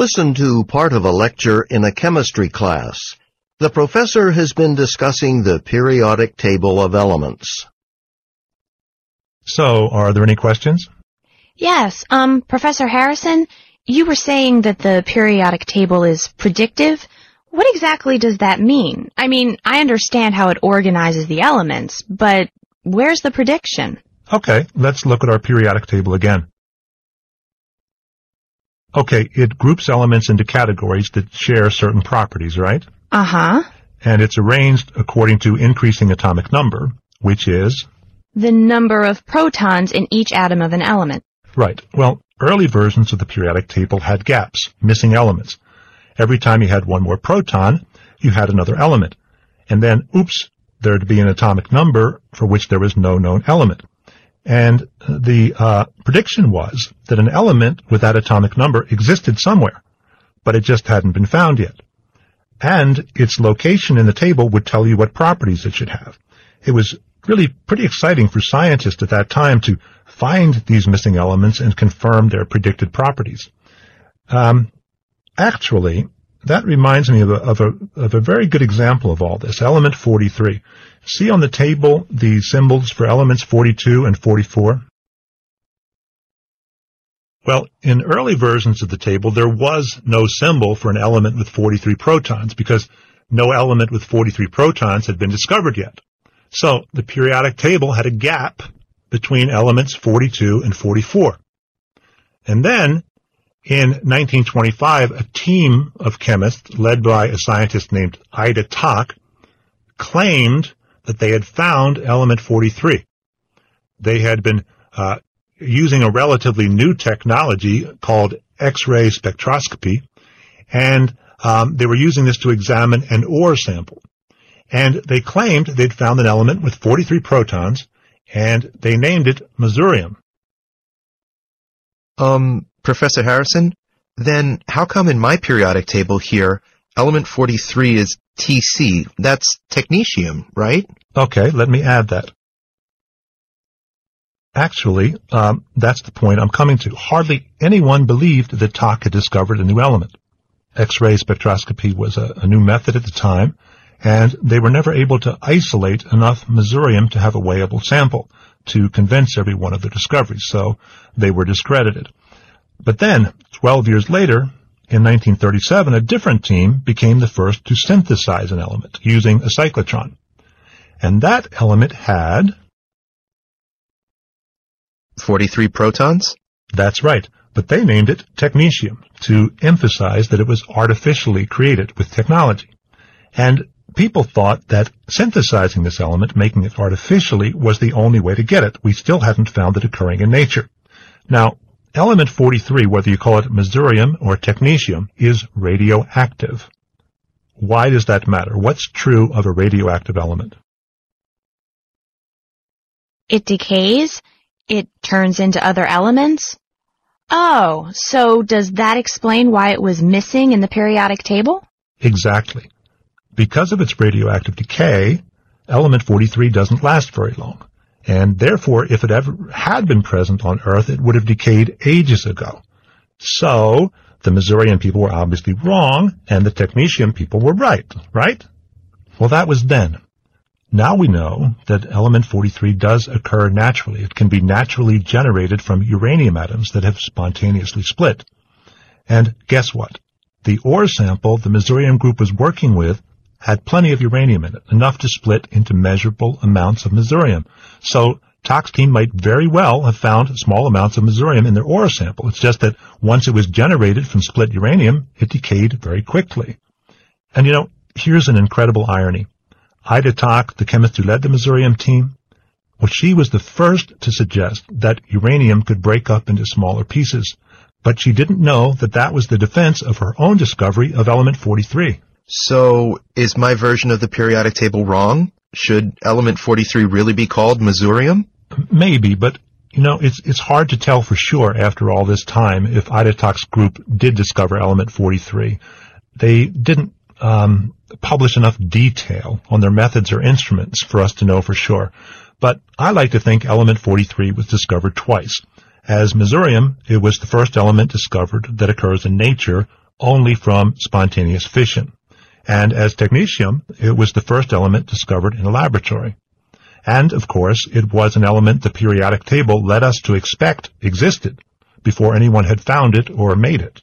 Listen to part of a lecture in a chemistry class. The professor has been discussing the periodic table of elements. So, are there any questions? Yes, um, Professor Harrison, you were saying that the periodic table is predictive. What exactly does that mean? I mean, I understand how it organizes the elements, but where's the prediction? Okay, let's look at our periodic table again. Okay, it groups elements into categories that share certain properties, right? Uh-huh. And it's arranged according to increasing atomic number, which is? The number of protons in each atom of an element. Right. Well, early versions of the periodic table had gaps, missing elements. Every time you had one more proton, you had another element. And then, oops, there'd be an atomic number for which there was no known element. And the uh, prediction was that an element with that atomic number existed somewhere, but it just hadn't been found yet. And its location in the table would tell you what properties it should have. It was really pretty exciting for scientists at that time to find these missing elements and confirm their predicted properties. Um, actually, that reminds me of a, of, a, of a very good example of all this, element 43. See on the table the symbols for elements 42 and 44? Well, in early versions of the table, there was no symbol for an element with 43 protons because no element with 43 protons had been discovered yet. So the periodic table had a gap between elements 42 and 44. And then in 1925, a team of chemists led by a scientist named Ida Tacke claimed that they had found element 43. They had been uh, using a relatively new technology called X-ray spectroscopy, and um, they were using this to examine an ore sample. And they claimed they'd found an element with 43 protons, and they named it Masurium. Um, Professor Harrison, then how come in my periodic table here, element 43 is Tc? That's technetium, right? Okay, let me add that. Actually, um, that's the point I'm coming to. Hardly anyone believed that Tacke had discovered a new element. X-ray spectroscopy was a, a new method at the time, and they were never able to isolate enough masurium to have a weighable sample to convince everyone of their discoveries, so they were discredited. But then, 12 years later, in 1937, a different team became the first to synthesize an element using a cyclotron. And that element had 43 protons? That's right, but they named it technetium to emphasize that it was artificially created with technology. And people thought that synthesizing this element, making it artificially, was the only way to get it. We still hadn't found it occurring in nature. Now, element 43, whether you call it masurium or technetium, is radioactive. Why does that matter? What's true of a radioactive element? It decays? It turns into other elements? Oh, so does that explain why it was missing in the periodic table? Exactly. Because of its radioactive decay, element 43 doesn't last very long. And therefore, if it ever had been present on Earth, it would have decayed ages ago. So, the Masurium people were obviously wrong, and the technetium people were right, right? Well, that was then. Now we know that element 43 does occur naturally. It can be naturally generated from uranium atoms that have spontaneously split. And guess what? The ore sample the Masurium group was working with had plenty of uranium in it, enough to split into measurable amounts of masurium. So Tacke's team might very well have found small amounts of masurium in their ore sample. It's just that once it was generated from split uranium, it decayed very quickly. And you know, here's an incredible irony. Ida Tacke, the chemist who led the masurium team, well, she was the first to suggest that uranium could break up into smaller pieces, but she didn't know that that was the defense of her own discovery of element 43. So, is my version of the periodic table wrong? Should element 43 really be called masurium? Maybe, but you know, it's it's hard to tell for sure after all this time if Ida Tacke's group did discover element 43. They didn't um, publish enough detail on their methods or instruments for us to know for sure. But I like to think element 43 was discovered twice. As masurium, it was the first element discovered that occurs in nature only from spontaneous fission. And as technetium, it was the first element discovered in a laboratory. And, of course, it was an element the periodic table led us to expect existed before anyone had found it or made it.